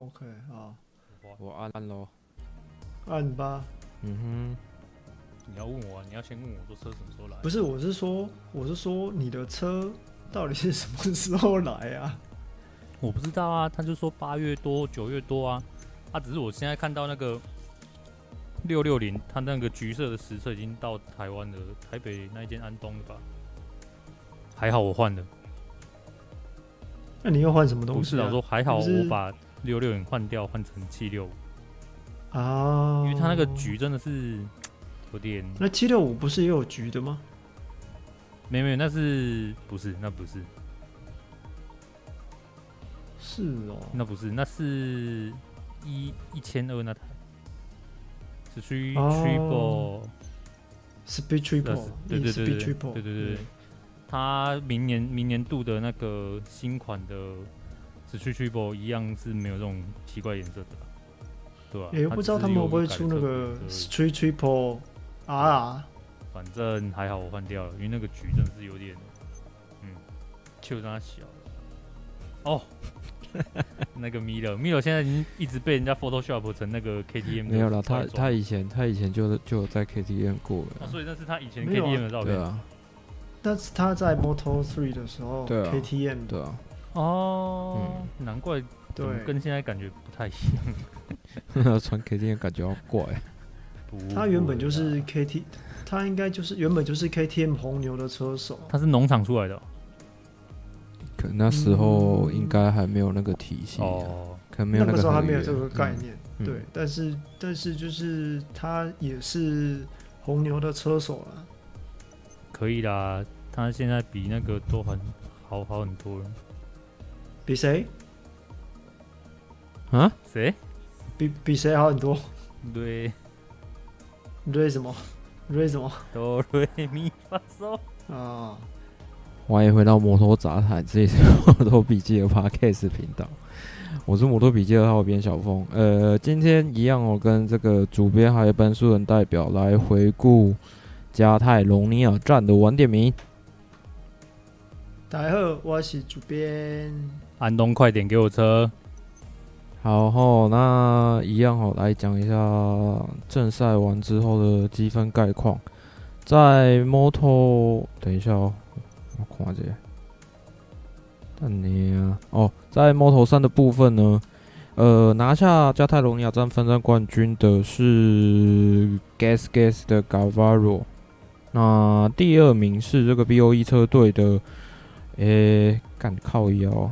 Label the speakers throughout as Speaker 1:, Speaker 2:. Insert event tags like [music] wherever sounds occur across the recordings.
Speaker 1: OK 啊，
Speaker 2: 我按按喽，
Speaker 1: 按吧。
Speaker 2: 嗯哼，
Speaker 3: 你要问我、啊，你要先问我说车什么时候来？
Speaker 1: 不是，我是说，我是说你的车到底是什么时候来啊？
Speaker 3: 我不知道啊，他就说八月多九月多啊，啊，只是我现在看到那个六六零，他那个橘色的实车已经到台湾了，台北那一间安东的吧？还好我换了。
Speaker 1: 那你要换什么东西、啊？
Speaker 3: 不是啊，说还好我把六六零换掉，换成七六五
Speaker 1: 啊，
Speaker 3: 因为他那个橘真的是 [tsk] 有点。
Speaker 1: 那七六五不是也有橘的吗？
Speaker 3: 没没，那是不是？那不是。
Speaker 1: 是哦，
Speaker 3: 那不是，那是一一千二那台，是 three
Speaker 1: triple，speed triple，
Speaker 3: 对对对对对对
Speaker 1: 对
Speaker 3: 对对。它明年明年度的那个新款的 Street Triple 一样是没有这种奇怪颜色的，对吧？
Speaker 1: 也不知道他们会不会出那个 Street Triple R。
Speaker 3: 反正还好我换掉了，因为那个橘真的是有点，嗯，就让它小了。哦，[laughs] 那个 Milo Milo 现在已经一直被人家 Photoshop 成那个 KTM。
Speaker 2: 没有了，他他以前他以前就就在 KTM 过了，
Speaker 3: 啊，所以那是他以前 KTM 的照片
Speaker 2: 啊。
Speaker 1: 但是他在 Moto Three 的时候，
Speaker 2: 对啊
Speaker 1: ，KTM
Speaker 2: 对啊，
Speaker 3: 哦，嗯、难怪，对，跟现在感觉不太一样。[laughs]
Speaker 2: 穿 KTM 感觉好怪。
Speaker 1: 他原本就是 KT，他应该就是原本就是 KTM 红牛的车手。
Speaker 3: 他是农场出来的，
Speaker 2: 可那时候应该还没有那个体系哦，可能没有那个，
Speaker 1: 那个时候还没有这个概念。
Speaker 2: 嗯、
Speaker 1: 对，但是但是就是他也是红牛的车手了。
Speaker 3: 可以啦，他现在比那个都很好好很多了。
Speaker 1: 比谁？
Speaker 2: 啊？
Speaker 3: 谁？
Speaker 1: 比比谁好很多？
Speaker 3: 对。
Speaker 1: 对什么？对什么？
Speaker 3: 哆瑞咪发嗦
Speaker 1: 啊！
Speaker 2: 欢迎回到摩托杂谈，这里是摩托笔记的 Podcast 频道。我是摩托笔记二号编小峰。呃，今天一样，我跟这个主编还有班书人代表来回顾。加泰隆尼亚站的晚点名。
Speaker 1: 大家好，我是主编
Speaker 3: 安东，快点给我车。
Speaker 2: 好吼，那一样吼，来讲一下正赛完之后的积分概况。在摩托，等一下哦，我看一下。等你啊，哦，在摩托三的部分呢，呃，拿下加泰隆尼亚站分站冠军的是 Gas Gas 的 Gavaro。那第二名是这个 BOE 车队的，诶、欸，干靠腰，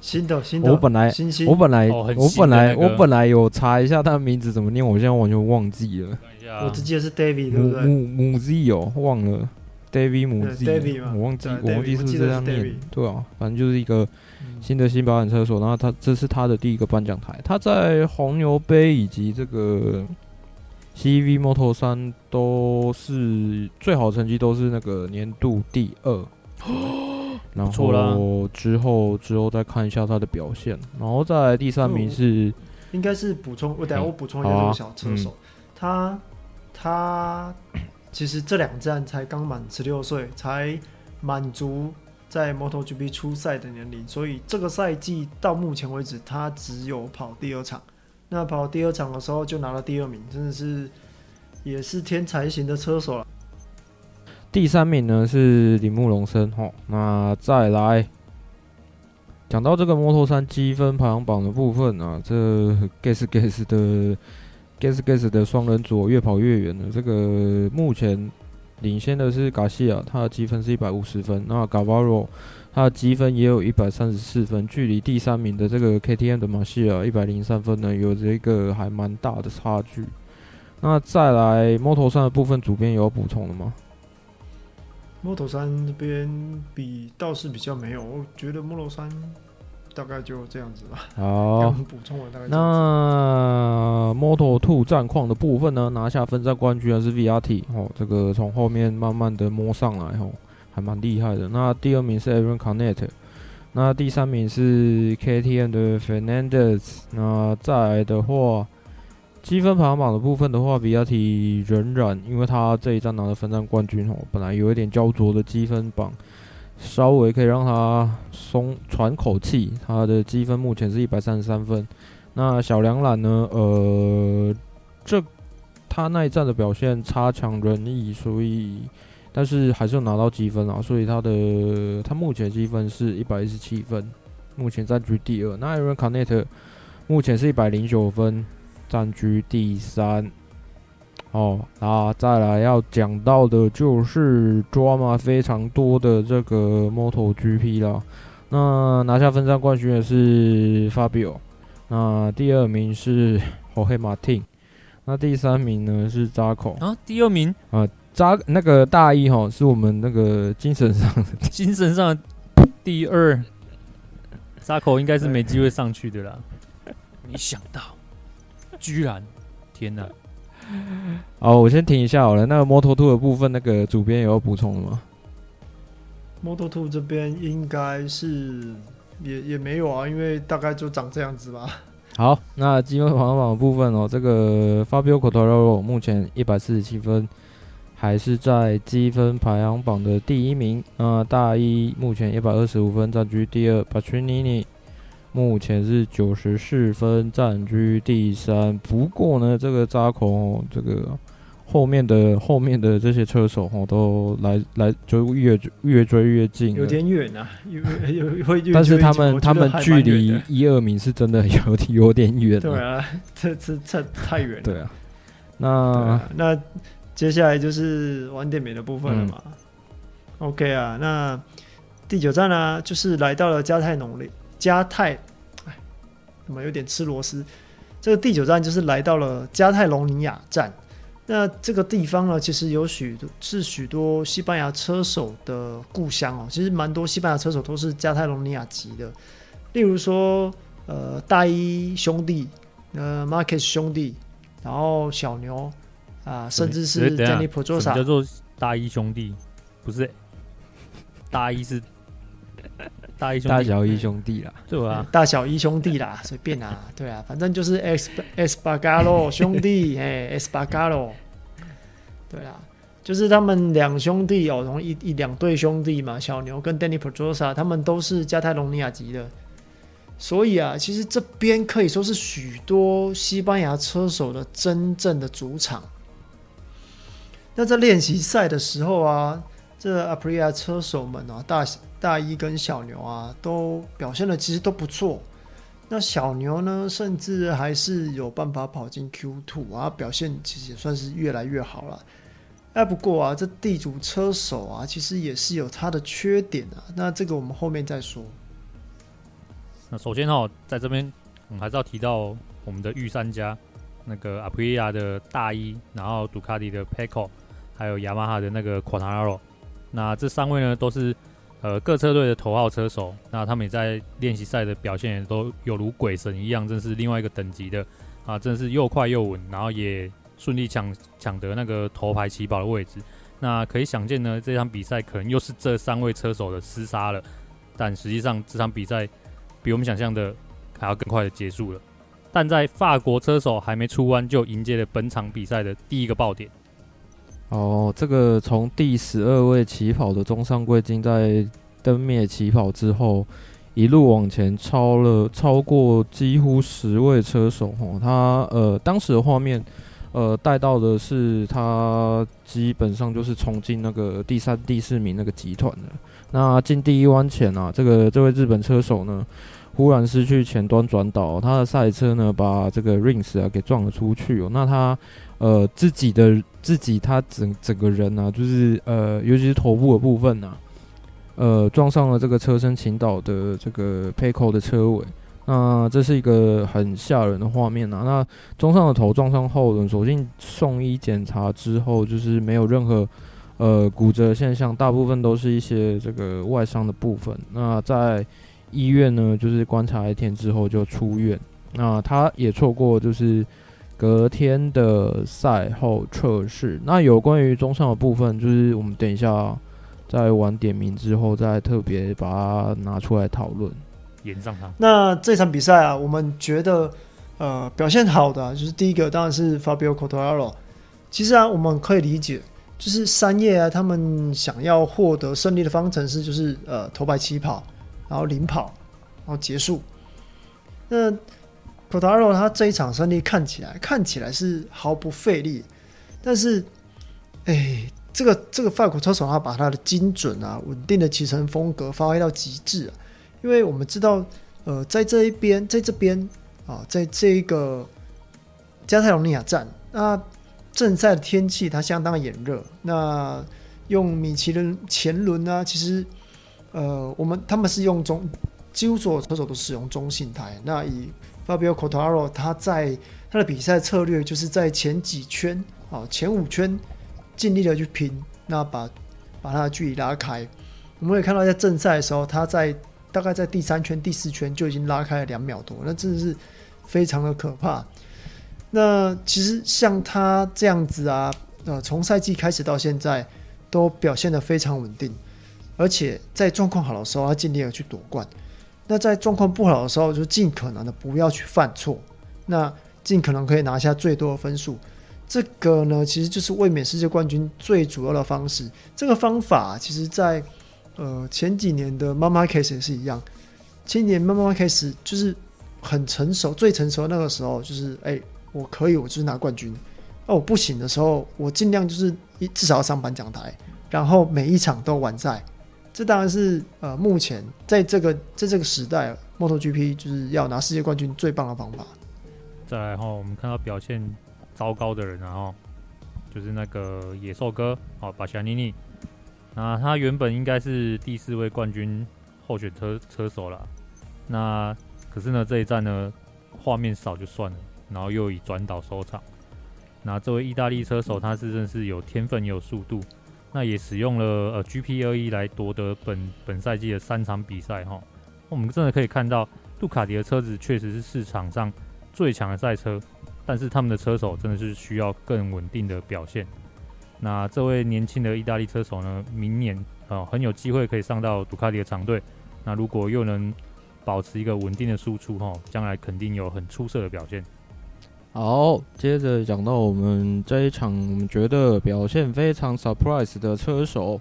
Speaker 1: 新的新的，
Speaker 2: 我本
Speaker 1: 来
Speaker 2: 我本来、
Speaker 3: 哦那个、
Speaker 2: 我本来我本来有查一下他的名字怎么念，我现在完全忘记了。
Speaker 1: 我只记得是 David，
Speaker 2: 母母母 Z 哦，忘了。David 母 Z，我忘记我忘记是不是这样念，对啊，反正就是一个新的新保养车手，然后他这是他的第一个颁奖台，他在红牛杯以及这个。CV Moto 3都是最好成绩，都是那个年度第二。然后之后之后再看一下他的表现，然后再来第三名是，
Speaker 1: 应该是补充。我等下我补充一下这个小车手，他他其实这两站才刚满十六岁，才满足在 MotoGP 初赛的年龄，所以这个赛季到目前为止，他只有跑第二场。那跑第二场的时候就拿了第二名，真的是也是天才型的车手了。
Speaker 2: 第三名呢是铃木龙生吼，那再来讲到这个摩托三积分排行榜的部分啊，这 Gas Gas 的 Gas Gas 的双人组越跑越远了。这个目前领先的是 Garcia，他的积分是一百五十分，那 Gavaro。他的积分也有一百三十四分，距离第三名的这个 KTM 的马西亚一百零三分呢，有着一个还蛮大的差距。那再来摩托山的部分，主编有补充的吗
Speaker 1: ？Moto3 这边比倒是比较没有，我觉得 Moto3 大概就这样子吧。
Speaker 2: 好，
Speaker 1: 补充了大概。
Speaker 2: 那 Moto2 战况的部分呢，拿下分站冠军还是 VRT 哦，这个从后面慢慢的摸上来哦。还蛮厉害的。那第二名是 Aaron Canet，那第三名是 KTM 的 Fernandez。那再来的话，积分排行榜的部分的话，比亚迪仍然因为他这一站拿了分站冠军哦，本来有一点焦灼的积分榜稍微可以让他松喘口气。他的积分目前是一百三十三分。那小梁榄呢？呃，这他那一战的表现差强人意，所以但是还是有拿到积分啊。所以他的他目前积分是一百一十七分，目前占据第二。那 Aaron Canet 目前是一百零九分，占据第三。哦，那再来要讲到的就是 drama 非常多的这个 MotoGP 啦。那拿下分站冠军的是 Fabio，那第二名是 Jorge Martin，那第三名呢是 Zarco
Speaker 3: 啊，第二名
Speaker 2: 啊，扎那个大一哈是我们那个精神上的
Speaker 3: 精神上第二，Zarco 应该是没机会上去的啦。[laughs] 没想到，居然，天哪！
Speaker 2: 好，我先停一下好了。那个摩托兔的部分，那个主编有要补充的吗？
Speaker 1: 摩托兔这边应该是也也没有啊，因为大概就长这样子吧。
Speaker 2: 好，那积分排行榜的部分哦，这个 Fabio Quartararo 目前一百四十七分，还是在积分排行榜的第一名。那大一目前一百二十五分，占据第二。Bastianini 目前是九十四分，暂居第三。不过呢，这个扎口，这个后面的后面的这些车手哦，都来来就越越追越近，
Speaker 1: 有点远啊，有有会。
Speaker 2: 但是他们他们距离一二名是真的有有点远。
Speaker 1: 对啊，这这这太远了。
Speaker 2: 对啊，那、啊、
Speaker 1: 那接下来就是晚点名的部分了嘛。嗯、OK 啊，那第九站呢、啊，就是来到了加泰农里。加泰，哎，怎么有点吃螺丝？这个第九站就是来到了加泰隆尼亚站。那这个地方呢，其实有许多是许多西班牙车手的故乡哦。其实蛮多西班牙车手都是加泰隆尼亚籍的，例如说，呃，大一兄弟，呃，Marquez 兄弟，然后小牛啊、呃，甚至是
Speaker 3: 叫做大一兄弟，不是大一是。大一兄弟，
Speaker 2: 大小一兄弟啦，
Speaker 3: 对吧？
Speaker 1: 大小一兄弟啦，随便啦，[laughs] 对啊，反正就是 S Espargaro 兄弟，[laughs] 哎，Espargaro，对啊，就是他们两兄弟哦，同一一两对兄弟嘛，小牛跟 Danny Pedrosa，他们都是加泰隆尼亚籍的，所以啊，其实这边可以说是许多西班牙车手的真正的主场。那在练习赛的时候啊，这 Aprilia 车手们啊，大。大一跟小牛啊，都表现的其实都不错。那小牛呢，甚至还是有办法跑进 Q Two 啊，表现其实也算是越来越好了。哎，不过啊，这地主车手啊，其实也是有他的缺点啊。那这个我们后面再说。
Speaker 3: 那首先哈，在这边我们还是要提到我们的御三家，那个阿普利亚的大一，然后杜卡迪的 Pecco，还有雅马哈的那个 Quartararo。那这三位呢，都是。呃，各车队的头号车手，那他们也在练习赛的表现也都有如鬼神一样，真是另外一个等级的啊！真是又快又稳，然后也顺利抢抢得那个头牌起跑的位置。那可以想见呢，这场比赛可能又是这三位车手的厮杀了。但实际上，这场比赛比我们想象的还要更快的结束了。但在法国车手还没出弯，就迎接了本场比赛的第一个爆点。
Speaker 2: 哦，这个从第十二位起跑的中上贵金在灯灭起跑之后，一路往前超了超过几乎十位车手。哦，他呃当时的画面，呃带到的是他基本上就是冲进那个第三、第四名那个集团的。那进第一弯前啊，这个这位日本车手呢，忽然失去前端转导，他的赛车呢把这个 Rings 啊给撞了出去哦。那他。呃，自己的自己，他整整个人呢、啊，就是呃，尤其是头部的部分呢、啊，呃，撞上了这个车身倾倒的这个 Pecco 的车尾，那这是一个很吓人的画面啊。那中上的头撞上后轮，所幸送医检查之后，就是没有任何呃骨折现象，大部分都是一些这个外伤的部分。那在医院呢，就是观察一天之后就出院。那他也错过就是。隔天的赛后测试，那有关于中上的部分，就是我们等一下在晚点名之后，再特别把它拿出来讨论。
Speaker 3: 延上它。
Speaker 1: 那这场比赛啊，我们觉得呃表现好的，就是第一个当然是 Fabio Quartararo。其实啊，我们可以理解，就是三叶啊，他们想要获得胜利的方程式就是呃头排起跑，然后领跑，然后结束。那 Quartararo 他这一场胜利看起来看起来是毫不费力，但是哎，这个这个法国车手他把他的精准啊、稳定的骑乘风格发挥到极致啊，因为我们知道呃在这一边在这边啊，在这一个加泰隆尼亚站那。正赛的天气它相当炎热，那用米其林前轮呢？其实，呃，我们他们是用中，几乎所有车手都使用中性胎。那以 Fabio Quartararo 他在他的比赛策略就是在前几圈啊，前五圈尽力的去拼，那把把他的距离拉开。我们也看到在正赛的时候，他在大概在第三圈、第四圈就已经拉开了两秒多，那真的是非常的可怕。那其实像他这样子啊，呃，从赛季开始到现在都表现得非常稳定，而且在状况好的时候，他尽力的去夺冠；那在状况不好的时候，就尽可能的不要去犯错，那尽可能可以拿下最多的分数。这个呢，其实就是卫冕世界冠军最主要的方式。这个方法其实在呃前几年的 Marc Marquez 也是一样，前几年 Marc Marquez 就是很成熟，最成熟那个时候就是哎。我可以，我就是拿冠军。那我不行的时候，我尽量就是一至少要上颁奖台，然后每一场都完赛。这当然是呃，目前在这个在这个时代，MotoGP 就是要拿世界冠军最棒的方法。
Speaker 3: 再来哈，我们看到表现糟糕的人，然后就是那个野兽哥哦，巴西亚尼尼。那他原本应该是第四位冠军候选车车手了。那可是呢，这一站呢，画面少就算了。然后又以转倒收场。那这位意大利车手，他是真是有天分也有速度。那也使用了呃 GP21 来夺得本本赛季的三场比赛哈。我们真的可以看到，杜卡迪的车子确实是市场上最强的赛车，但是他们的车手真的是需要更稳定的表现。那这位年轻的意大利车手呢，明年呃很有机会可以上到杜卡迪的长队。那如果又能保持一个稳定的输出哈，将来肯定有很出色的表现。
Speaker 2: 好，接着讲到我们这一场，我们觉得表现非常 surprise 的车手。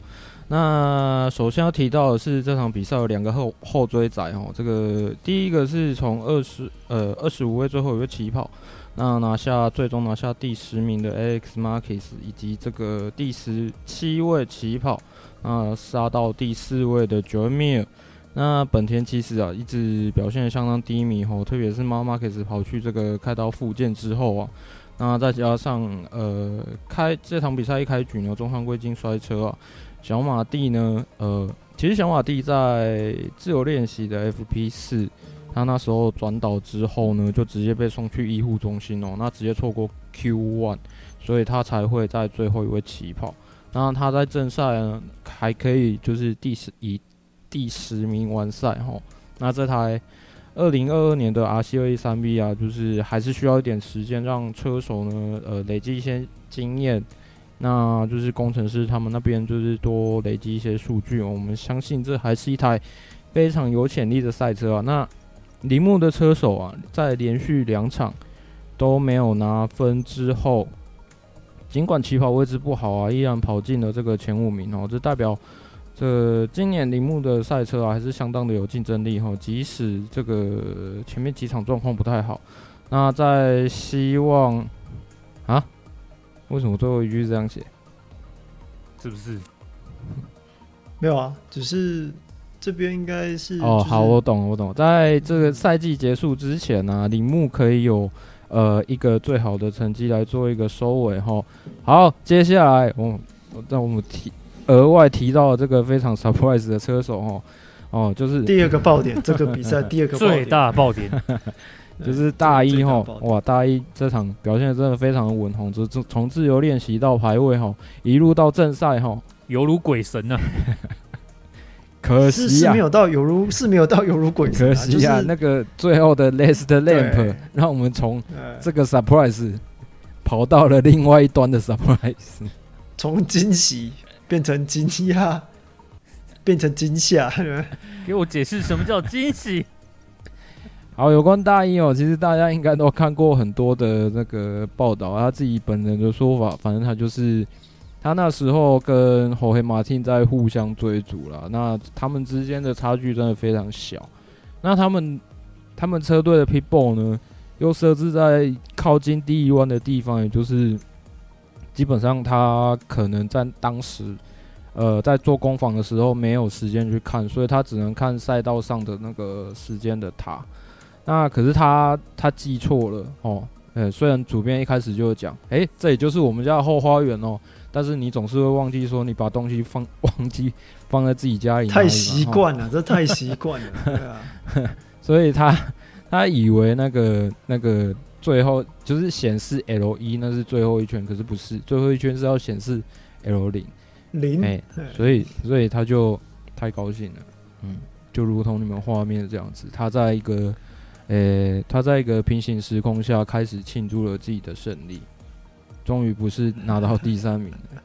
Speaker 2: 那首先要提到的是，这场比赛有两个后后追仔哦。这个第一个是从二十呃二十五位最后一位起跑，那拿下最终拿下第十名的 Alex Marquez，以及这个第十七位起跑，那杀到第四位的 Joan Mir。那本田其实啊，一直表现相当低迷吼，特别是马马克斯跑去这个开刀复健之后啊，那再加上呃开这场比赛一开局呢，中上归进摔车啊，小马蒂呢，呃，其实小马蒂在自由练习的 FP 四，他那时候转倒之后呢，就直接被送去医护中心哦，那直接错过 Q one，所以他才会在最后一位起跑。那他在正赛呢，还可以就是第十以。第十名完赛哈，那这台二零二二年的 RC 2213V 啊，就是还是需要一点时间让车手呢，呃，累积一些经验，那就是工程师他们那边就是多累积一些数据，我们相信这还是一台非常有潜力的赛车啊。那铃木的车手啊，在连续两场都没有拿分之后，尽管起跑位置不好啊，依然跑进了这个前五名哦，这代表。这今年铃木的赛车啊，还是相当的有竞争力哈。即使这个前面几场状况不太好，那在希望啊？为什么最后一句是这样写？
Speaker 3: 是不是？
Speaker 1: 没有啊，只是这边应该是
Speaker 2: 哦。好，我懂，我懂。在这个赛季结束之前呢、啊，铃木可以有呃一个最好的成绩来做一个收尾哈。好，接下来我让我们提。额外提到这个非常 surprise 的车手哦，哦，就是
Speaker 1: 第二个爆点，这个比赛第二个
Speaker 3: 最大爆点 [laughs]
Speaker 2: 就是大一哈，哇，大一这场表现真的非常的稳红，从从自由练习到排位哈，一路到正赛哈，
Speaker 3: 犹如鬼神呐、啊。[laughs]
Speaker 2: 可惜啊，
Speaker 1: 是，是没有到犹如是没有到犹如鬼神、啊，
Speaker 2: 可惜啊，就是、那个最后的 last lamp 让我们从这个 surprise 跑到了另外一端的 surprise，
Speaker 1: 从惊喜。变成惊讶，[laughs] 变成惊吓，[laughs]
Speaker 3: 给我解释什么叫惊喜？[laughs]
Speaker 2: 好，有关大一哦，其实大家应该都看过很多的那个报道，他自己本人的说法，反正他就是他那时候跟侯黑马汀在互相追逐了，那他们之间的差距真的非常小。那他们他们车队的 pitbull 呢，又设置在靠近第一弯的地方，也就是基本上他可能在当时。呃，在做攻防的时候没有时间去看，所以他只能看赛道上的那个时间的塔。那可是他他记错了哦。呃，虽然主编一开始就讲，哎、欸，这也就是我们家的后花园哦，但是你总是会忘记说你把东西放忘记放在自己家里。
Speaker 1: 太习惯了，这太习惯了。对啊，[laughs]
Speaker 2: 所以他他以为那个那个最后就是显示 L 一那是最后一圈，可是不是，最后一圈是要显示 L 零。
Speaker 1: 零，哎、
Speaker 2: 欸，所以所以他就太高兴了，嗯，就如同你们画面这样子，他在一个，呃、欸，他在一个平行时空下开始庆祝了自己的胜利，终于不是拿到第三名了，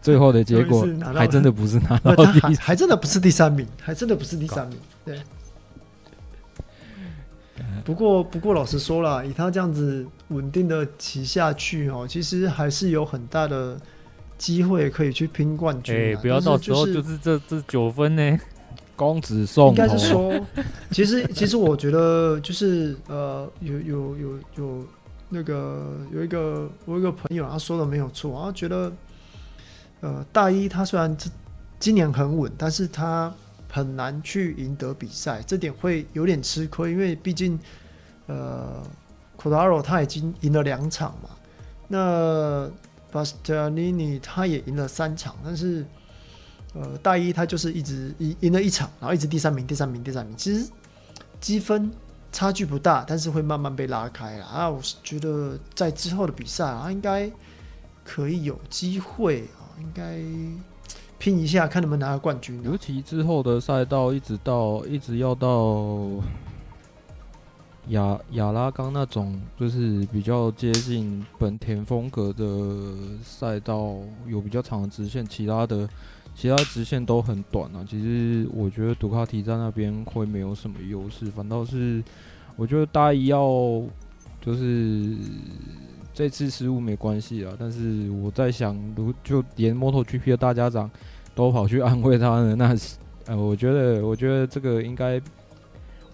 Speaker 2: 最后的结果还真的不是拿到第，
Speaker 1: 还还真的不是第三名，还真的不是第三名，对。不过不过老实说了，以他这样子稳定的骑下去哦，其实还是有很大的。机会可以去拼冠军，
Speaker 3: 哎，不要到时候就是这这九分呢，
Speaker 2: 公子送。应
Speaker 1: 该是说，其实其实我觉得就是呃，有有有有那个有一个我有一个朋友他说的没有错，他觉得呃大一他虽然今年很稳，但是他很难去赢得比赛，这点会有点吃亏，因为毕竟呃，Quadraro 他已经赢了两场嘛，那。巴斯特尼尼他也赢了三场，但是，呃，大一他就是一直赢赢了一场，然后一直第三名、第三名、第三名。其实积分差距不大，但是会慢慢被拉开了啊。我是觉得在之后的比赛啊，应该可以有机会啊，应该拼一下，看能不能拿个冠军。
Speaker 2: 尤其之后的赛道，一直到一直要到。亚亚拉冈那种就是比较接近本田风格的赛道，有比较长的直线，其他的其他直线都很短啊。其实我觉得杜卡迪在那边会没有什么优势，反倒是我觉得大一要就是这次失误没关系啊。但是我在想，如就连 MotoGP 的大家长都跑去安慰他呢，那呃，我觉得我觉得这个应该。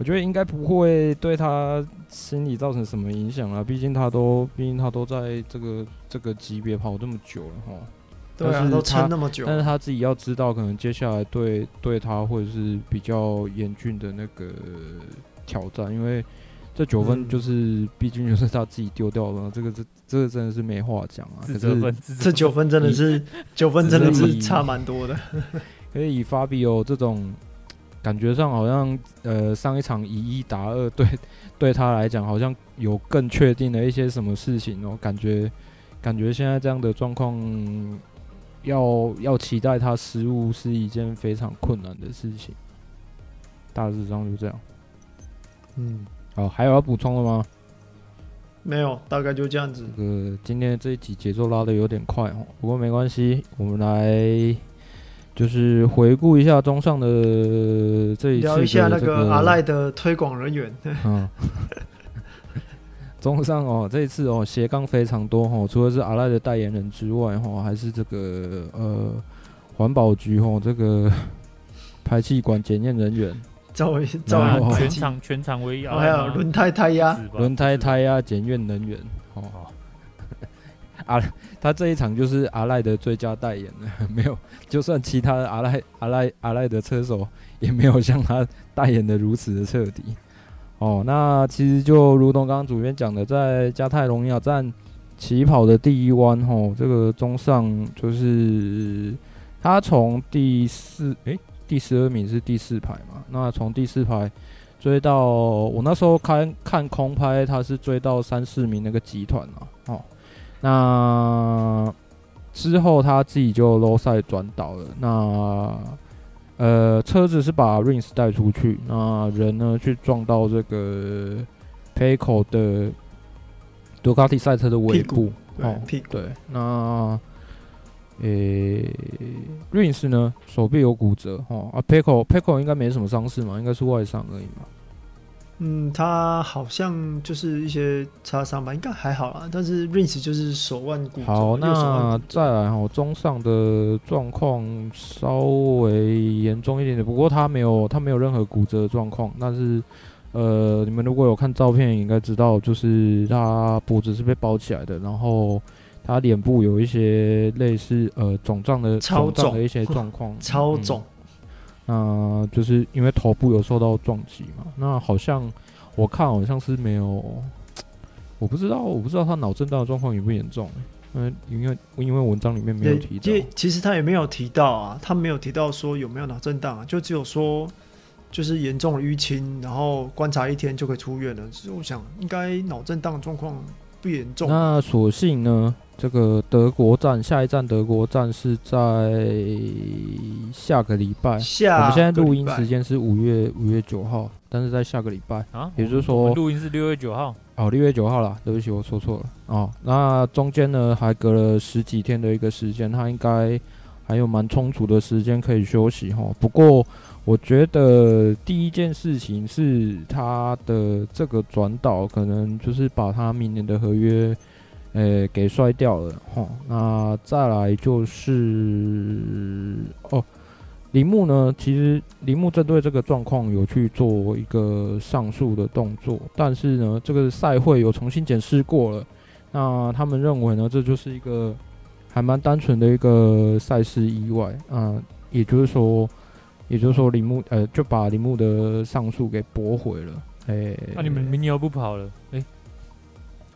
Speaker 2: 我觉得应该不会对他心理造成什么影响啊，毕竟他都，毕竟他都在这个这个级别跑这么久了哈。
Speaker 1: 对啊，都撑那么久。
Speaker 2: 但是他自己要知道，可能接下来对对他或者是比较严峻的那个挑战，因为这九分就是，毕竟就是他自己丢掉了，这个这这个真的是没话讲啊。可是
Speaker 1: 这九分真的是九分真的是差蛮多的。[laughs]
Speaker 2: 可以以法比欧这种。感觉上好像，呃，上一场以一打二，对，对他来讲好像有更确定的一些什么事情哦。感觉，感觉现在这样的状况，要要期待他失误是一件非常困难的事情。大致上就这样。
Speaker 1: 嗯，
Speaker 2: 好，还有要补充的吗？
Speaker 1: 没有，大概就这样子。
Speaker 2: 这个今天这一集节奏拉的有点快哦，不过没关系，我们来。就是回顾一下中上的这一次、这个，
Speaker 1: 聊一下那个阿赖的推广人员。[laughs]
Speaker 2: 嗯，中上哦，这一次哦斜杠非常多哦，除了是阿赖的代言人之外哦，还是这个呃环保局哦，这个排气管检验人员，
Speaker 1: 照照
Speaker 3: 全场全场唯一，
Speaker 1: 还有轮胎胎压
Speaker 2: 轮胎胎压检验人员哦。[laughs] 阿他这一场就是阿赖的最佳代言了，[laughs] 没有，就算其他的阿赖阿赖阿赖的车手也没有像他代言的如此的彻底。哦，那其实就如同刚刚主编讲的，在加泰隆尼亚站起跑的第一弯，吼，这个中上就是他从第四，诶、欸，第十二名是第四排嘛？那从第四排追到我那时候看看空拍，他是追到三四名那个集团啊，哦。那之后他自己就 low side 转倒了。那呃，车子是把 Rins 带出去，那人呢去撞到这个 Pecco 的杜卡迪赛车的尾部。哦，对，那诶、欸、Rins 呢手臂有骨折。哦啊，Pecco Pecco 应该没什么伤势嘛，应该是外伤而已嘛。
Speaker 1: 嗯，他好像就是一些擦伤吧，应该还好啦。但是 Rins 就是手腕骨折。
Speaker 2: 好，那再来哈，中上的状况稍微严重一点点，不过他没有他没有任何骨折的状况。但是呃，你们如果有看照片，应该知道就是他脖子是被包起来的，然后他脸部有一些类似呃肿胀的肿胀的一些状况，[laughs]
Speaker 1: 超肿。嗯
Speaker 2: 那、呃、就是因为头部有受到撞击嘛，那好像我看好像是没有，我不知道，我不知道他脑震荡的状况严不严重，因为因为因为文章里面没有提到，
Speaker 1: 其实他也没有提到啊，他没有提到说有没有脑震荡啊，就只有说就是严重的淤青，然后观察一天就可以出院了。其实我想应该脑震荡的状况不严重。
Speaker 2: 那所幸呢？这个德国站，下一站德国站是在下个礼拜。
Speaker 1: 下
Speaker 2: 我们现在录音时间是五月五月九号，但是在下个礼拜
Speaker 3: 啊，
Speaker 2: 也就是说
Speaker 3: 录音是六月九号。
Speaker 2: 哦，六月九号啦，对不起，我说错了。哦，那中间呢还隔了十几天的一个时间，他应该还有蛮充足的时间可以休息哈。不过我觉得第一件事情是他的这个转导，可能就是把他明年的合约。诶、给摔掉了哈。那再来就是哦，铃木呢？其实铃木针对这个状况有去做一个上诉的动作，但是呢，这个赛会有重新检视过了。那他们认为呢，这就是一个还蛮单纯的一个赛事意外啊、也就是说，也就是说，铃木呃就把铃木的上诉给驳回了。诶、欸，
Speaker 3: 那、啊、你们明年又不跑了？诶、欸。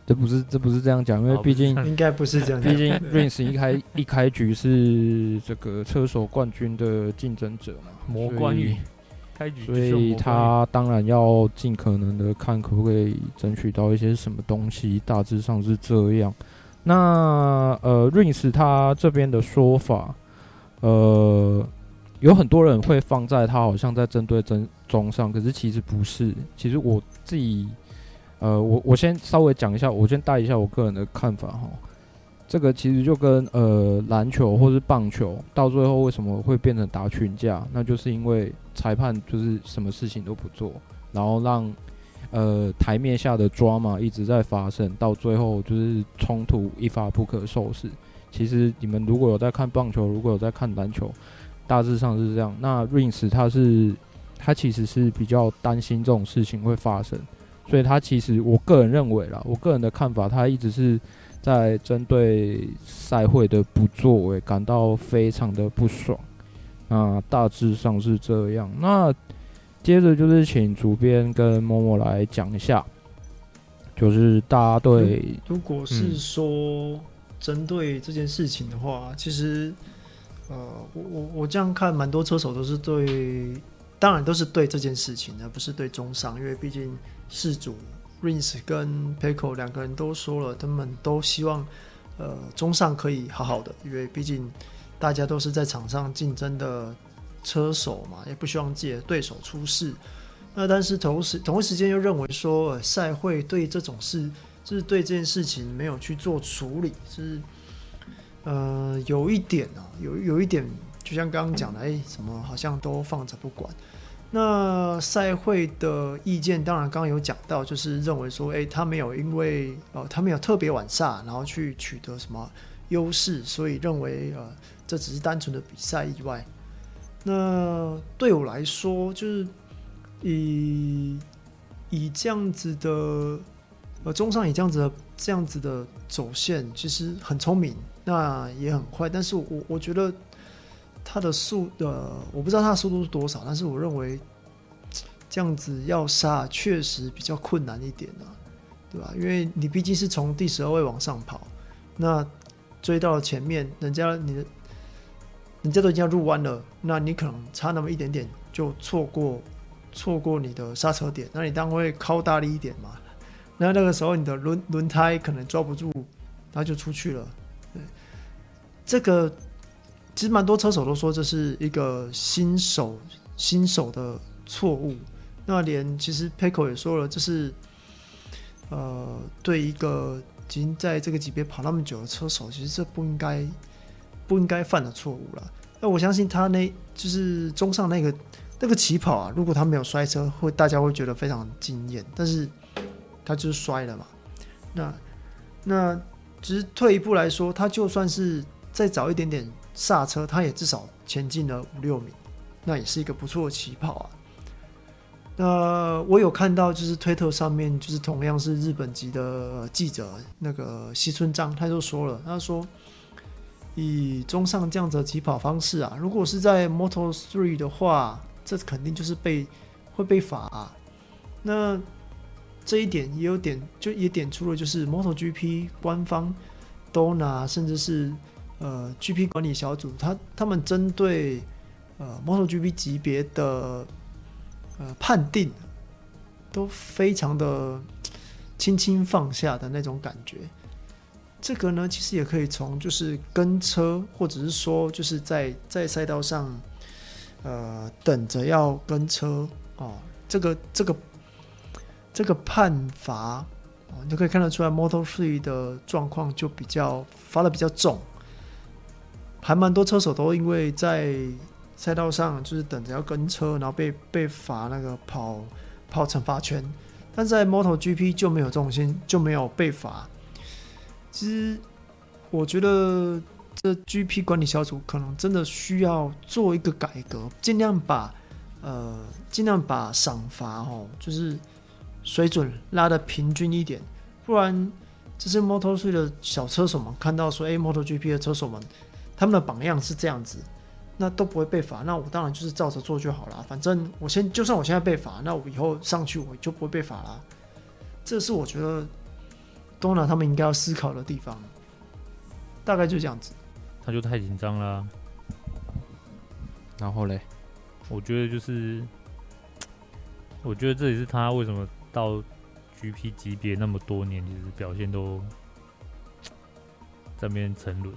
Speaker 2: 这不是这不是这样讲，因为毕竟 [laughs]
Speaker 1: 应该不是这样。
Speaker 2: 毕竟 Rins 一开一开局是这个车手冠军的竞争者嘛，
Speaker 3: 魔关羽开局，
Speaker 2: 所以他当然要尽可能的看可不可以争取到一些什么东西，大致上是这样。那呃，Rins 他这边的说法，呃，有很多人会放在他好像在针对真中上，可是其实不是。其实我自己。呃，我我先稍微讲一下，我先带一下我个人的看法哈。这个其实就跟呃篮球或是棒球到最后为什么会变成打群架，那就是因为裁判就是什么事情都不做，然后让呃台面下的抓嘛一直在发生，到最后就是冲突一发不可收拾。其实你们如果有在看棒球，如果有在看篮球，大致上是这样。那 Rins 他是他其实是比较担心这种事情会发生。所以他其实，我个人认为啦，我个人的看法，他一直是在针对赛会的不作为感到非常的不爽。那大致上是这样。那接着就是请主编跟默默来讲一下，就是大家对，
Speaker 1: 如果是说针对这件事情的话，嗯、其实，呃，我我我这样看，蛮多车手都是对，当然都是对这件事情，而不是对中上，因为毕竟。事主 Rins 跟 Pecco 两个人都说了，他们都希望，呃，中上可以好好的，因为毕竟大家都是在场上竞争的车手嘛，也不希望自己的对手出事。那但是同时同一时间又认为说，赛会对这种事，就是对这件事情没有去做处理，是呃有一点啊，有有一点，就像刚刚讲的，哎，什么好像都放着不管。那赛会的意见当然刚刚有讲到，就是认为说，诶、欸，他没有因为呃，他没有特别晚刹，然后去取得什么优势，所以认为呃，这只是单纯的比赛意外。那对我来说，就是以以这样子的呃，综上以这样子的这样子的走线，其实很聪明，那也很快，但是我我觉得。它的速呃，我不知道它的速度是多少，但是我认为这样子要刹确实比较困难一点啊，对吧？因为你毕竟是从第十二位往上跑，那追到了前面，人家你人家都已经要入弯了，那你可能差那么一点点就错过错过你的刹车点，那你当然会靠大力一点嘛，那那个时候你的轮轮胎可能抓不住，它就出去了，对，这个。其实蛮多车手都说这是一个新手新手的错误。那连其实 p e c o 也说了，这是呃对一个已经在这个级别跑那么久的车手，其实这不应该不应该犯的错误了。那我相信他那就是中上那个那个起跑啊，如果他没有摔车，会大家会觉得非常惊艳，但是他就是摔了嘛。那那只是退一步来说，他就算是再早一点点刹车，他也至少前进了五六米，那也是一个不错的起跑啊。那我有看到，就是推特上面，就是同样是日本籍的记者，那个西村章，他就说了，他说以中上这样子的起跑方式啊，如果是在 Moto Three 的话，这肯定就是被会被罚啊。那这一点也有点，就也点出了，就是 MotoGP 官方 Dona，甚至是呃 GP 管理小组，他他们针对呃 MotoGP 级别的。呃，判定都非常的轻轻放下的那种感觉。这个呢，其实也可以从就是跟车，或者是说就是在在赛道上，呃，等着要跟车哦，这个这个这个判罚，你就可以看得出来，Moto3 的状况就比较罚的比较重，还蛮多车手都因为在。赛道上就是等着要跟车，然后被被罚那个跑跑惩罚圈，但在 MotoGP 就没有这种先就没有被罚。其实我觉得这 GP 管理小组可能真的需要做一个改革，尽量把呃尽量把赏罚哦，就是水准拉的平均一点，不然这些 Moto3 的小车手们看到说，哎，MotoGP 的车手们他们的榜样是这样子。那都不会被罚，那我当然就是照着做就好了。反正我先，就算我现在被罚，那我以后上去我就不会被罚了。这是我觉得东南他们应该要思考的地方。大概就这样子。
Speaker 3: 他就太紧张了。
Speaker 2: 然后嘞，
Speaker 3: 我觉得就是，我觉得这也是他为什么到 GP 级别那么多年，其实表现都在那边沉沦，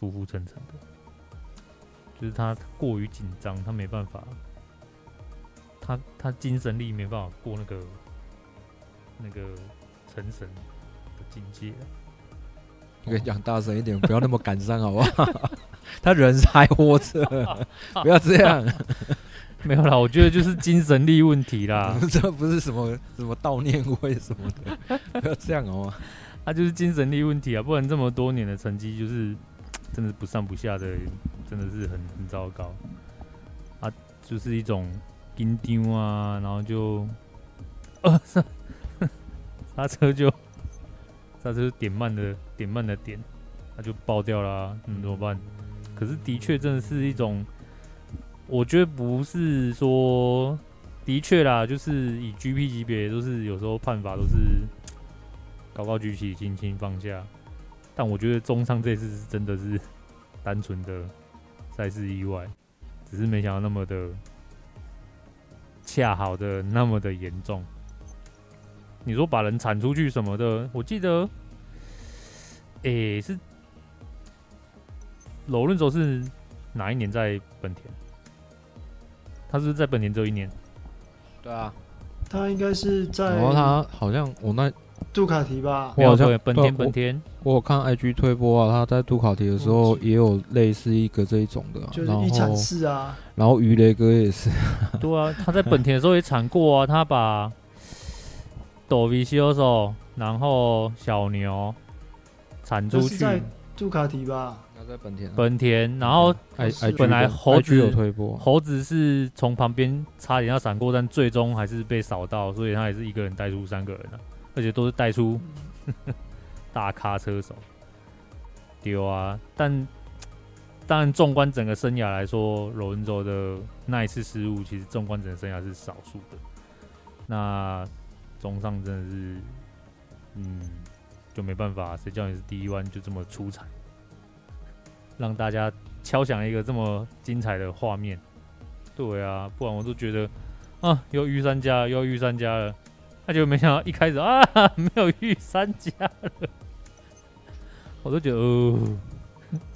Speaker 3: 浮浮沉沉的。就是他过于紧张，他没办法，他他精神力没办法过那个那个成神的境界。
Speaker 2: 我跟你讲大声一点，不要那么感伤，好不好？[laughs] 他人还活着，不要这样。[laughs]
Speaker 3: 没有啦，我觉得就是精神力问题啦。[laughs]
Speaker 2: 这不是什么什么悼念会什么的，[laughs] 不要这样哦。
Speaker 3: 他就是精神力问题啊，不然这么多年的成绩就是真的不上不下的。真的是很很糟糕，啊，就是一种紧张啊，然后就，呃，刹车就刹车点慢的点慢的点，它就爆掉啦，啊，那，嗯，怎么办？可是的确真的是一种，我觉得不是说的确啦，就是以 GP 级别都是有时候判罚都是高高举起，轻轻放下，但我觉得中上这次是真的是单纯的。赛事意外，只是没想到那么的恰好的那么的严重。你说把人铲出去什么的，我记得，诶、是罗伦佐是哪一年在本田？他是不是在本田只有一年？
Speaker 2: 对啊，
Speaker 1: 他应该是在。
Speaker 2: 然后他好像我那。
Speaker 1: 杜卡迪吧，
Speaker 3: 我好像本田本田。
Speaker 2: 我有看 IG 推播啊，他在杜卡迪的时候也有类似一个这一种的，
Speaker 1: 就是一铲式啊。
Speaker 2: 然后鱼雷哥也是，[laughs]
Speaker 3: 对啊，他在本田的时候也铲过啊，他把多维西欧手，然后小牛铲出去。在
Speaker 1: 杜卡迪吧，
Speaker 2: 他在本田。
Speaker 3: 本田，然后本来猴子
Speaker 2: 有推波，
Speaker 3: 猴子是从旁边差点要闪过，但最终还是被扫到，所以他也是一个人带出三个人啊。而且都是带出 [laughs] 大咖车手，丢啊！但当然，纵观整个生涯来说，罗恩州的那一次失误，其实纵观整个生涯是少数的。那综上真的是，嗯，就没办法，谁叫你是第一弯就这么出彩，让大家敲响一个这么精彩的画面。对啊，不然我都觉得啊，又遇三家，又遇三家了。他就没想到一开始啊，[laughs] 没有遇三家了，我都觉得哦，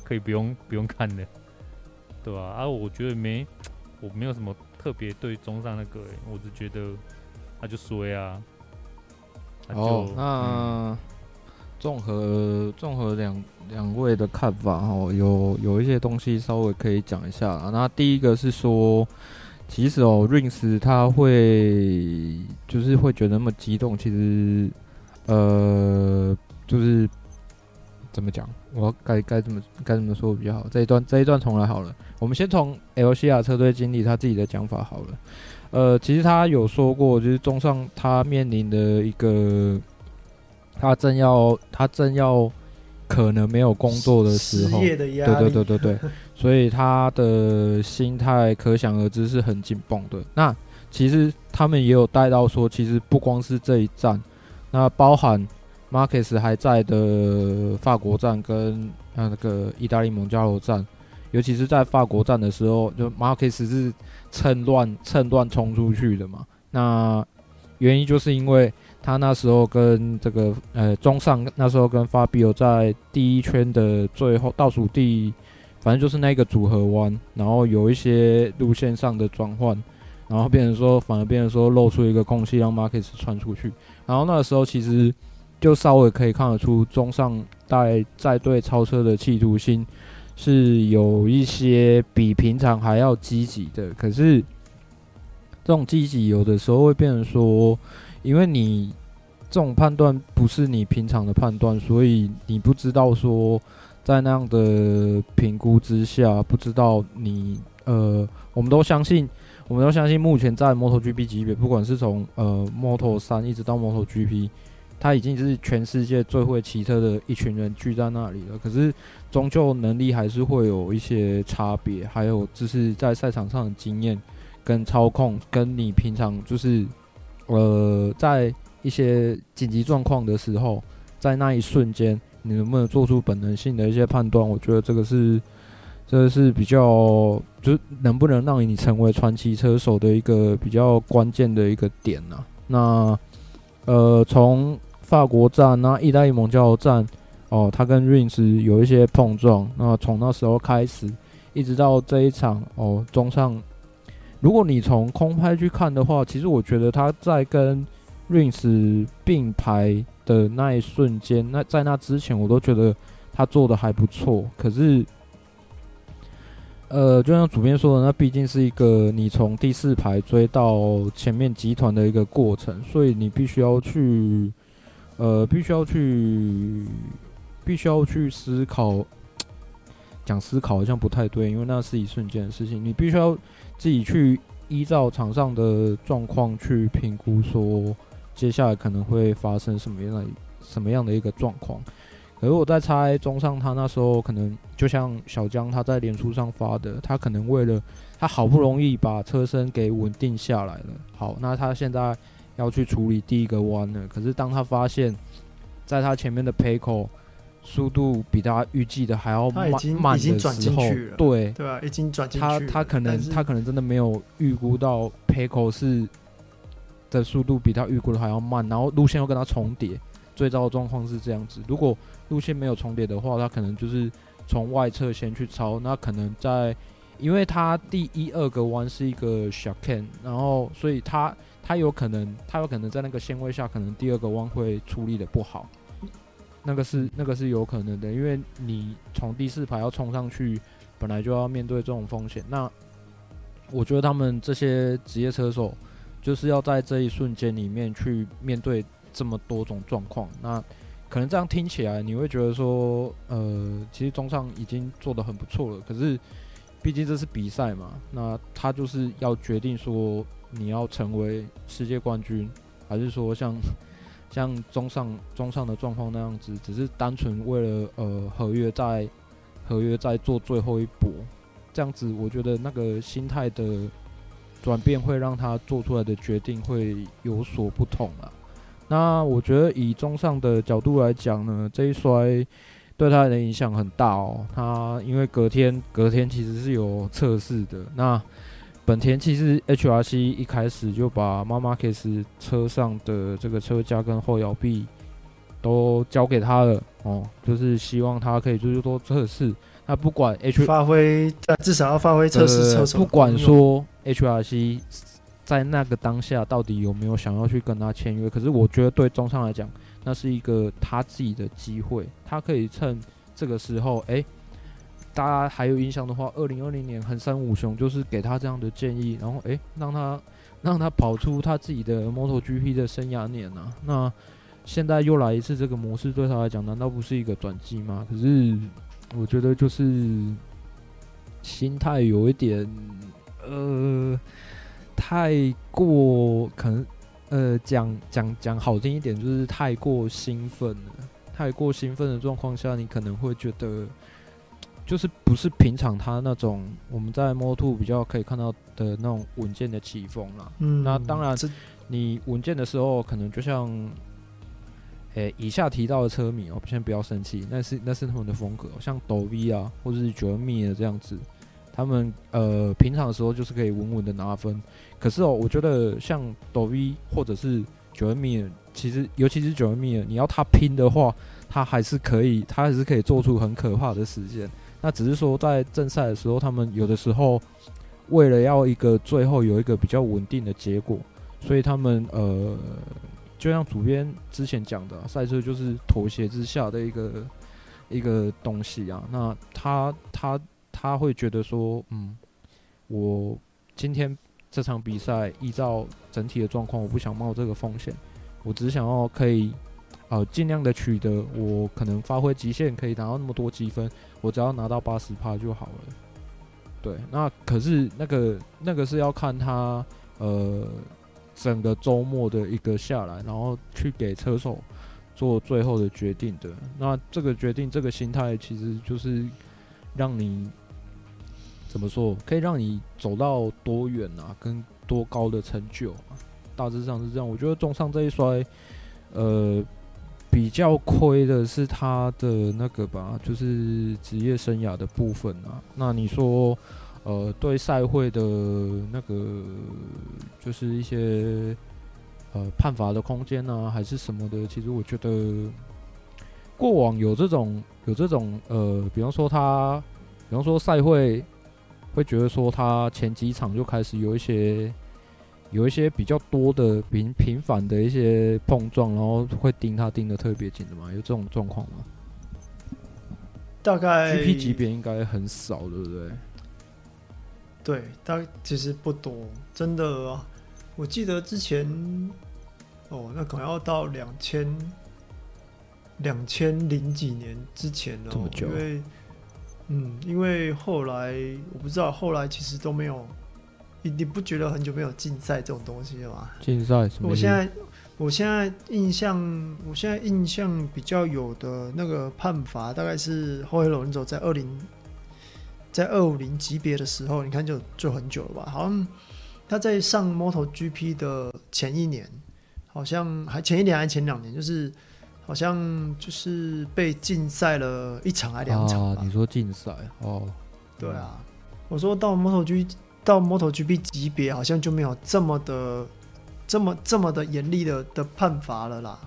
Speaker 3: 可以不用不用看的，对吧？啊，我觉得没，我没有什么特别对中上那个，我只觉得他就衰啊。
Speaker 2: 哦，那综合综合两两位的看法哦，有有一些东西稍微可以讲一下。那第一个是说。其实哦，Rings 他会就是会觉得那么激动，其实呃，就是怎么讲？我该该怎么该怎么说比较好？这一段这一段重来好了。我们先从 LCR 车队经理他自己的讲法好了。呃，其实他有说过，就是综上他面临的一个，他正要他正要可能没有工作的时候，
Speaker 1: 对对
Speaker 2: 对对对，[laughs] 所以他的心态可想而知是很紧绷的。那其实他们也有带到说，其实不光是这一站，那包含 Marquez 还在的法国站跟那个意大利蒙加罗站。尤其是在法国站的时候，就 Marcus 是趁乱趁乱冲出去的嘛。那原因就是因为他那时候跟这个呃中上那时候跟法比欧在第一圈的最后倒数第，反正就是那个组合弯，然后有一些路线上的转换，然后变成说反而变成说露出一个空隙让马克斯穿出去。然后那个时候其实就稍微可以看得出中上带在队超车的企图心。是有一些比平常还要积极的，可是这种积极有的时候会变成说，因为你这种判断不是你平常的判断，所以你不知道说在那样的评估之下，不知道你呃，我们都相信，我们都相信目前在 MotoGP 级别，不管是从呃 Moto 三一直到 MotoGP。他已经是全世界最会骑车的一群人聚在那里了，可是终究能力还是会有一些差别，还有就是在赛场上的经验跟操控，跟你平常就是呃在一些紧急状况的时候，在那一瞬间你能不能做出本能性的一些判断？我觉得这个是这个是比较就是能不能让你成为传奇车手的一个比较关键的一个点呐、啊。那呃从法国站，那意大利蒙加罗站，哦，他跟 Rins 有一些碰撞。那从那时候开始，一直到这一场，哦，中上，如果你从空拍去看的话，其实我觉得他在跟 Rings 并排的那一瞬间，那在那之前，我都觉得他做的还不错。可是，呃，就像主编说的，那毕竟是一个你从第四排追到前面集团的一个过程，所以你必须要去。呃，必须要去，必须要去思考。讲思考好像不太对，因为那是一瞬间的事情。你必须要自己去依照场上的状况去评估，说接下来可能会发生什么样的什么样的一个状况。可是我在猜，中上他那时候可能就像小江他在脸书上发的，他可能为了他好不容易把车身给稳定下来了。好，那他现在。要去处理第一个弯了，可是当他发现，在他前面的开口速度比他预计的还要慢慢的时候，对
Speaker 1: 对啊，已经转进去
Speaker 2: 他他可能他可能真的没有预估到 Pecco 是的速度比他预估的还要慢，然后路线又跟他重叠，最糟的状况是这样子。如果路线没有重叠的话，他可能就是从外侧先去超，那可能在因为他第一二个弯是一个 chicane，然后所以他。他有可能，他有可能在那个线位下，可能第二个弯会处理的不好，那个是那个是有可能的，因为你从第四排要冲上去，本来就要面对这种风险。那我觉得他们这些职业车手，就是要在这一瞬间里面去面对这么多种状况。那可能这样听起来，你会觉得说，呃，其实中上已经做得很不错了。可是，毕竟这是比赛嘛，那他就是要决定说。你要成为世界冠军，还是说像像中上中上的状况那样子，只是单纯为了呃合约在合约在做最后一搏，这样子我觉得那个心态的转变会让他做出来的决定会有所不同啊。那我觉得以中上的角度来讲呢，这一摔对他的影响很大哦。他因为隔天隔天其实是有测试的，那。本田其实 HRC 一开始就把 Marc Marquez 车上的这个车架跟后摇臂都交给他了哦，就是希望他可以就是多测试。那不管 H
Speaker 1: 发挥，至少要发挥测试车手。
Speaker 2: 不管说 HRC 在那个当下到底有没有想要去跟他签约，可是我觉得对中上来讲，那是一个他自己的机会，他可以趁这个时候，哎、欸。大家还有印象的话，二零二零年横山武雄就是给他这样的建议，然后诶，让他让他跑出他自己的 MotoGP 的生涯年啊。那现在又来一次这个模式，对他来讲难道不是一个转机吗？可是我觉得就是心态有一点呃太过可能。呃，讲讲讲好听一点，就是太过兴奋了。太过兴奋的状况下，你可能会觉得，就是不是平常他那种我们在 Moto2 比较可以看到的那种稳健的起风啦。嗯，那当然，你稳健的时候，可能就像，诶、欸，以下提到的车迷哦，先不要生气，那是那是他们的风格，像抖 V 啊，或者是 Joan Mir 这样子。他们呃平常的时候就是可以稳稳的拿分，可是哦，我觉得像抖 V 或者是九恩米尔，其实尤其是九恩米尔，你要他拼的话，他还是可以，他还是可以做出很可怕的时间。那只是说在正赛的时候，他们有的时候为了要一个最后有一个比较稳定的结果，所以他们呃，就像主编之前讲的，赛车就是妥协之下的一个一个东西啊。那他他。他会觉得说，嗯，我今天这场比赛依照整体的状况，我不想冒这个风险，我只想要可以，呃，尽量的取得我可能发挥极限，可以拿到那么多积分，我只要拿到八十趴就好了。对，那可是那个那个是要看他呃整个周末的一个下来，然后去给车手做最后的决定的。那这个决定，这个心态其实就是让你。怎么说可以让你走到多远啊？跟多高的成就啊？大致上是这样。我觉得中上这一摔，呃，比较亏的是他的那个吧，就是职业生涯的部分啊。那你说，呃，对赛会的那个，就是一些呃判罚的空间呢，还是什么的？其实我觉得过往有这种有这种呃，比方说他，比方说赛会。会觉得说他前几场就开始有一些有一些比较多的频频繁的一些碰撞，然后会盯他盯的特别紧的嘛？有这种状况吗？
Speaker 1: 大概
Speaker 2: GP 级别应该很少，对不对？
Speaker 1: 对，但其实不多，真的。我记得之前哦，那可能要到两千两千零几年之前了，
Speaker 2: 这么久，因为。
Speaker 1: 嗯，因为后来我不知道，后来其实都没有，你你不觉得很久没有竞赛这种东西了吗？
Speaker 2: 竞赛什么？
Speaker 1: 我现在我现在印象，我现在印象比较有的那个判罚，大概是后黑龙走在二零，在二五零级别的时候，你看就就很久了吧？好像他在上 MotoGP 的前一年，好像还前一年还是前两年，就是。好像就是被禁赛了一场还两场吧？
Speaker 2: 啊，你说禁赛哦？
Speaker 1: 对啊，我说到 MotoGP 到 MotoGP 级别，好像就没有这么的这么这么的严厉的的判罚了啦。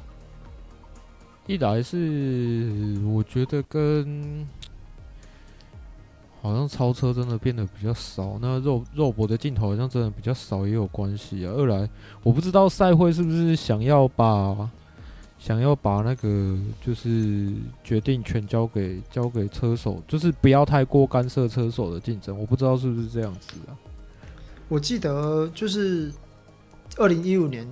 Speaker 2: 一来是我觉得跟好像超车真的变得比较少，那肉肉搏的镜头好像真的比较少也有关系啊。二来我不知道赛会是不是想要把。想要把那个就是决定权交给交给车手，就是不要太过干涉车手的竞争。我不知道是不是这样子啊？
Speaker 1: 我记得就是二零一五年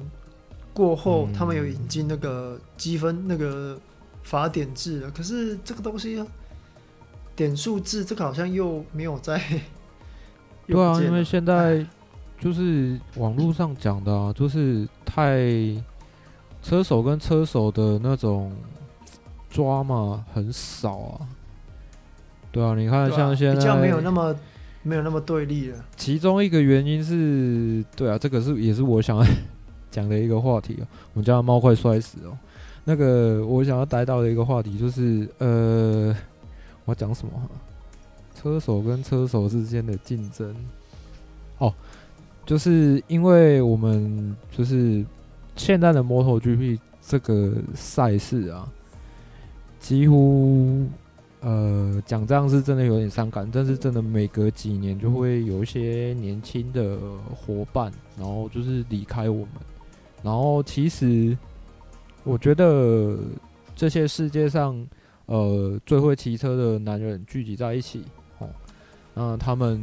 Speaker 1: 过后，
Speaker 2: 嗯、
Speaker 1: 他们有引进那个积分那个法点制了。可是这个东西点数制，这个好像又没有在。[laughs]
Speaker 2: 对啊，因为现在就是网络上讲的啊，就是太。车手跟车手的那种抓嘛很少啊，对啊，你看像现在
Speaker 1: 比较没有那么没有那么对立了。
Speaker 2: 其中一个原因是，对啊，这个是也是我想 [laughs] 讲的一个话题哦。我们家的猫快摔死哦。那个我想要带到的一个话题就是，呃，我讲什么？车手跟车手之间的竞争。哦，就是因为我们就是。现在的 MotoGP 这个赛事啊，几乎呃讲这样是真的有点伤感，但是真的每隔几年就会有一些年轻的伙伴，然后就是离开我们。然后其实我觉得这些世界上呃最会骑车的男人聚集在一起哦，那他们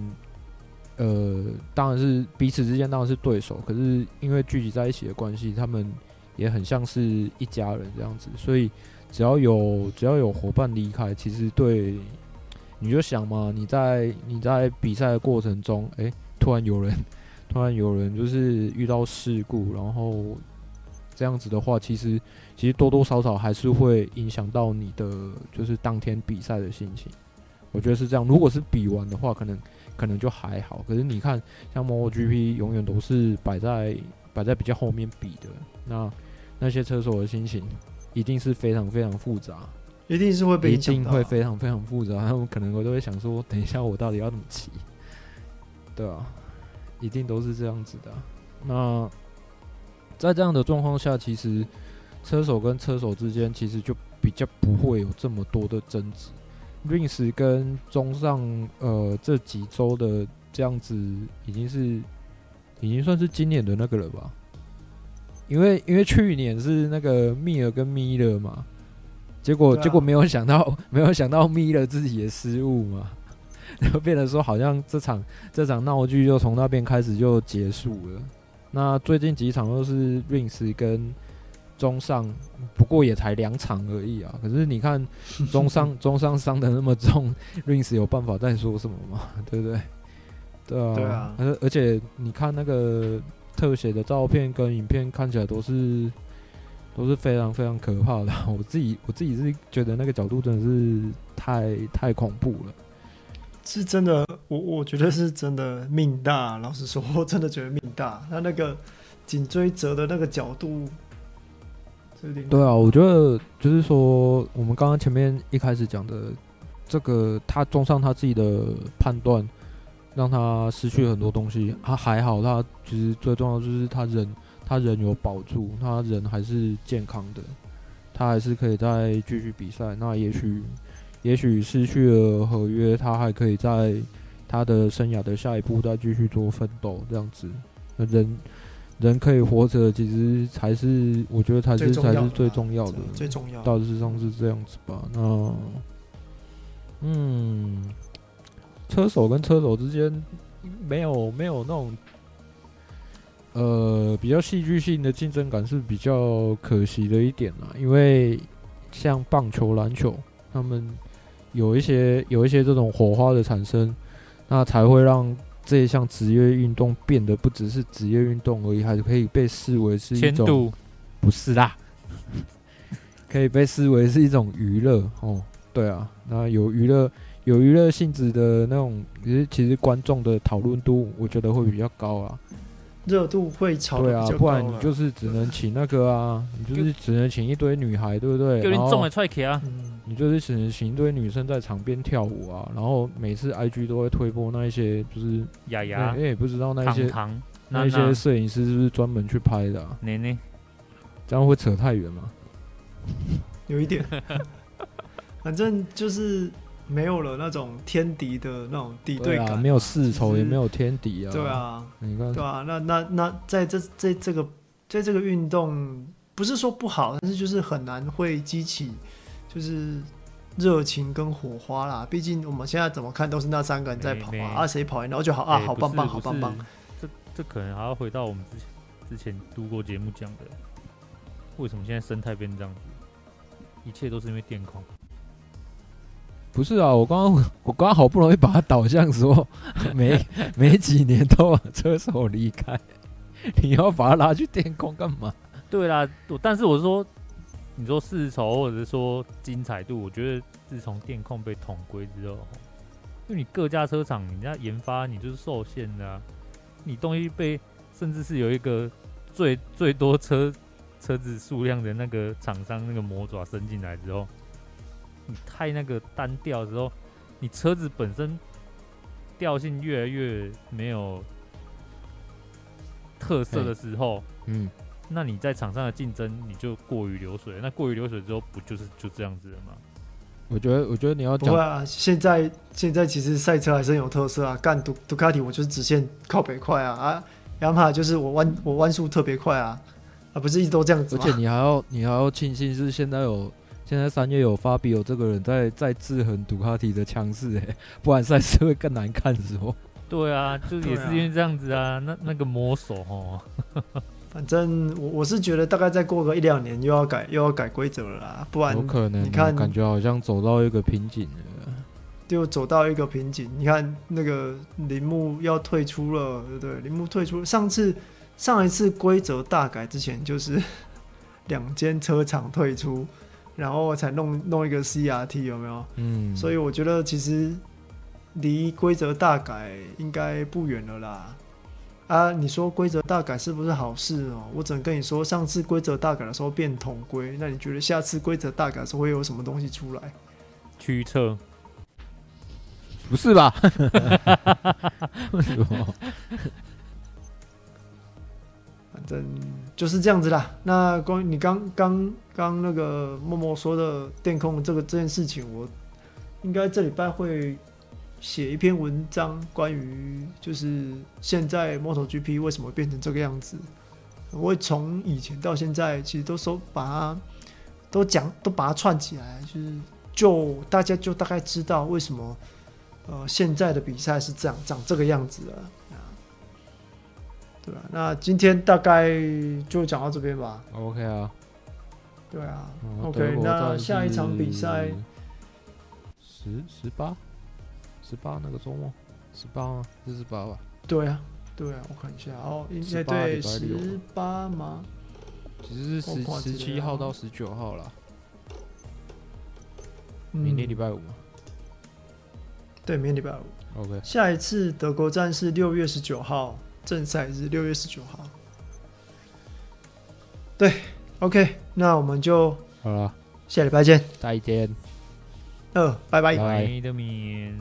Speaker 2: 呃，当然是彼此之间当然是对手，可是因为聚集在一起的关系，他们也很像是一家人这样子。所以只要有只要有伙伴离开，其实对你就想嘛，你在你在比赛的过程中，诶、突然有人 [laughs] 突然有人就是遇到事故，然后这样子的话，其实其实多多少少还是会影响到你的就是当天比赛的心情。我觉得是这样。如果是比完的话，可能可能就还好。可是你看，像 MotoGP 永远都是摆在摆在比较后面比的，那那些车手的心情一定是非常非常复杂，
Speaker 1: 一定是会被
Speaker 2: 一定会非常非常复杂。他们可能我都会想说，等一下我到底要怎么骑？对啊，一定都是这样子的。那在这样的状况下，其实车手跟车手之间其实就比较不会有这么多的争执。Rins 跟中上，呃，这几周的这样子，已经是已经算是今年的那个了吧？因为因为去年是那个密尔跟米勒嘛，结果、啊、结果没有想到 [laughs] 没有想到米勒自己的失误嘛，[laughs] 然后变得说好像这场这场闹剧就从那边开始就结束了。那最近几场都是 Rins 跟。中上不过也才两场而已啊！可是你看 [laughs] 中上中上伤的那么重，Rins 有办法再说什么吗？对不对？对啊，对啊。而而且你看那个特写的照片跟影片，看起来都是都是非常非常可怕的。[laughs] 我自己我自己是觉得那个角度真的是太太恐怖了。
Speaker 1: 是真的，我我觉得是真的命大。老实说，我真的觉得命大。他那个颈椎折的那个角度。
Speaker 2: 对啊，我觉得就是说，我们刚刚前面一开始讲的这个，他中上他自己的判断，让他失去了很多东西。他还好，他其实最重要就是他人，他人有保住，他人还是健康的，他还是可以再继续比赛。那也许，也许失去了合约，他还可以在他的生涯的下一步再继续做奋斗，这样子，人。人可以活着，其实才是我觉得才是才是最重要的，
Speaker 1: 最重要。
Speaker 2: 大致上是这样子吧。那，嗯，车手跟车手之间没有没有那种，呃，比较戏剧性的竞争感是比较可惜的一点啦。因为像棒球、篮球，他们有一些有一些这种火花的产生，那才会让。这一项职业运动变得不只是职业运动而已，还是可以被视为是一种，不是啦，[laughs] 可以被视为是一种娱乐哦。对啊，那有娱乐有娱乐性质的那种，其实其实观众的讨论度，我觉得会比较高啊。
Speaker 1: 热度会炒
Speaker 2: 对啊，不然你就是只能请那个啊，你就是只能请一堆女孩，对不对？然后你就是只能请一堆女生在场边跳舞啊，然后每次 IG 都会推播那一些，就是
Speaker 3: 雅雅，
Speaker 2: 因为也不知道那些那一些摄影师是不是专门去拍的啊？
Speaker 3: 奶奶，
Speaker 2: 这样会扯太远吗？
Speaker 1: 有一点，反正就是。没有了那种天敌的那种敌
Speaker 2: 对啊，没有世仇，也没有天敌啊。
Speaker 1: 对啊，你看，对啊，那那那在这在这个在这个运动，不是说不好，但是就是很难会激起就是热情跟火花啦。毕竟我们现在怎么看都是那三个人在跑啊，啊谁跑赢然后就好啊，好棒棒，好棒棒。
Speaker 3: 这这可能还要回到我们之前之前读过节目讲的，为什么现在生态变这样子？一切都是因为电控。
Speaker 2: 不是啊，我刚刚 [laughs] 我刚刚好不容易把它导向说，没没几年都有车手离开，你要把他拉去电控干嘛？
Speaker 3: 对啦，但是我说，你说世仇或者说精彩度，我觉得自从电控被统归之后，因为你各家车厂，人家研发你就是受限的啊，你东西被甚至是有一个最最多车车子数量的那个厂商那个魔爪伸进来之后。你太那个单调的时候，你车子本身调性越来越没有特色的时候，嗯，那你在场上的竞争你就过于流水，那过于流水之后，不就是就这样子了吗？
Speaker 2: 我觉得，我觉得你要讲
Speaker 1: 啊，现在现在其实赛车还是很有特色啊，干杜杜卡迪我就是直线靠北快啊，啊，雅马哈就是我弯我弯速特别快啊，啊，不是一直都这样子？
Speaker 2: 而且你还要你还要庆幸是现在有。现在三月有法比有这个人在在制衡杜卡迪的强势，哎，[laughs] 不然赛事会更难看，是不？
Speaker 3: 对啊，[laughs] 就也是因为这样子啊。啊那那个魔手哦，[laughs]
Speaker 1: 反正我我是觉得大概再过个一两年又要改又要改规则了啦，不然
Speaker 2: 有可能
Speaker 1: 你看
Speaker 2: 感觉好像走到一个瓶颈了，
Speaker 1: 就走到一个瓶颈。你看那个铃木要退出了，对不对？铃木退出了，上次上一次规则大改之前就是两间车厂退出。然后才弄弄一个 CRT 有没有？嗯，所以我觉得其实离规则大改应该不远了啦。啊，你说规则大改是不是好事哦？我只能跟你说，上次规则大改的时候变统规，那你觉得下次规则大改的时候会有什么东西出来？
Speaker 3: 驱策？
Speaker 2: 不是吧？为什
Speaker 1: 么？就是这样子啦。那关于你刚刚刚那个默默说的电控这个这件事情，我应该这礼拜会写一篇文章，关于就是现在 MotoGP 为什么变成这个样子。我会从以前到现在，其实都说把它都讲都把它串起来，就是就大家就大概知道为什么呃现在的比赛是这样长这个样子了。对啊，那今天大概就讲到这边吧。
Speaker 2: OK 啊，
Speaker 1: 对啊，OK。那下一场比赛
Speaker 2: 十十八十八那个周末十八吗？是十八吧？
Speaker 1: 对啊，对啊，我看一下哦，应该对十八吗？
Speaker 2: 其实是十十七号到十九号啦。明天礼拜五吗？
Speaker 1: 对，明天礼拜五。
Speaker 2: OK。
Speaker 1: 下一次德国站是六月十九号。正赛日六月十九号，对，OK，那我们就
Speaker 2: 好了，
Speaker 1: 下礼拜见，
Speaker 2: 再见，
Speaker 1: 呃，拜拜，
Speaker 3: 拜的面。